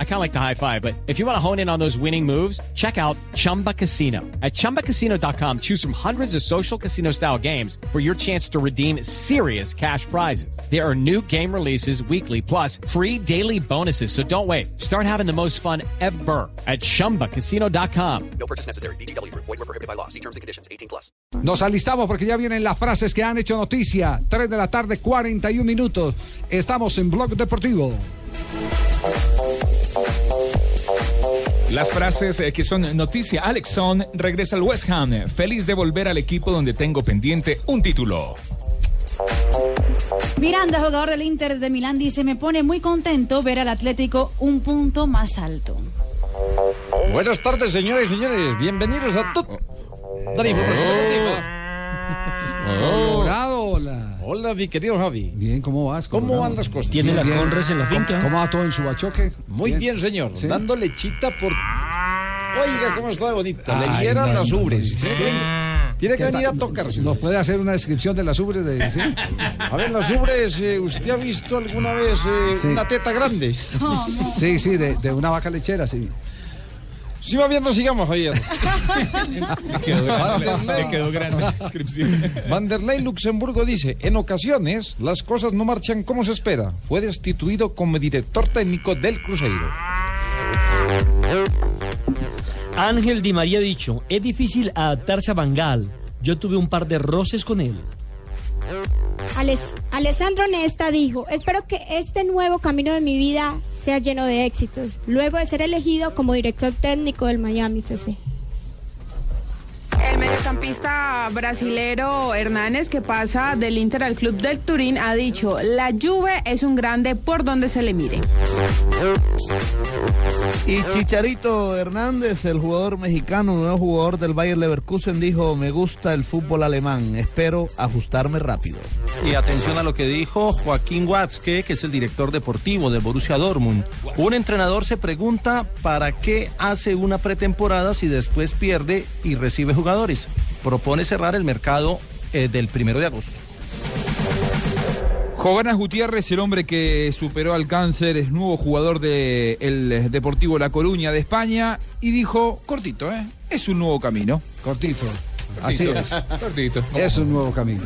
I kind of like the high five, but if you want to hone in on those winning moves, check out Chumba Casino. At chumbacasino.com, choose from hundreds of social casino style games for your chance to redeem serious cash prizes. There are new game releases weekly, plus free daily bonuses. So don't wait. Start having the most fun ever at chumbacasino.com. No purchase necessary. BGW. Void were prohibited by law. See terms and conditions. 18 plus. Nos alistamos porque ya vienen las frases que han hecho noticia. 3 de la tarde, 41 minutos. Estamos en Blog Deportivo. Las frases eh, que son noticia. Alex Son regresa al West Ham, feliz de volver al equipo donde tengo pendiente un título. Miranda, jugador del Inter de Milán, dice, me pone muy contento ver al Atlético un punto más alto. Buenas tardes, señoras y señores. Bienvenidos a deportiva. Colorado, hola. Mi querido Javi. Bien, ¿cómo vas? ¿Cómo van las cosas? Tiene la Bien. Conres en la finca. ¿Cómo va todo en su bachoque? Muy bien, señor. Sí. Dando lechita por... Oiga, cómo está de bonita. Le vieran no, las ubres. Tiene que venir- Tiene que ¿Qué venir a tocarse. ¿Nos puede hacer una descripción de las ubres de sí? A ver, las ubres, eh, ¿usted ha visto alguna vez eh, Sí. una teta grande? Sí, sí, de, de una vaca lechera, sí. Si va viendo, sigamos, Javier. Quedó grande, le quedó grande la descripción. Vanderlei Luxemburgo dice, en ocasiones las cosas no marchan como se espera. Fue destituido como director técnico del Cruzeiro. Ángel Di María ha dicho, es difícil adaptarse a Bangal. Yo tuve un par de roces con él. Ales- Alessandro Nesta dijo, espero que este nuevo camino de mi vida sea lleno de éxitos, luego de ser elegido como director técnico del Miami FC. El mediocampista brasilero Hernández, que pasa del Inter al club del Turín, ha dicho, la Juve es un grande por donde se le mire. Y Chicharito Hernández, el jugador mexicano, nuevo jugador del Bayer Leverkusen, dijo, me gusta el fútbol alemán, espero ajustarme rápido. Y atención a lo que dijo Joaquín Watzke, que es el director deportivo del Borussia Dortmund. Un entrenador se pregunta para qué hace una pretemporada si después pierde y recibe jugadores. Propone cerrar el mercado eh, del primero de agosto. Joganas Gutiérrez, el hombre que superó al cáncer, es nuevo jugador del Deportivo La Coruña de España y dijo, cortito, ¿eh? es un nuevo camino. Cortito. Así es. Cortito. Es un nuevo camino.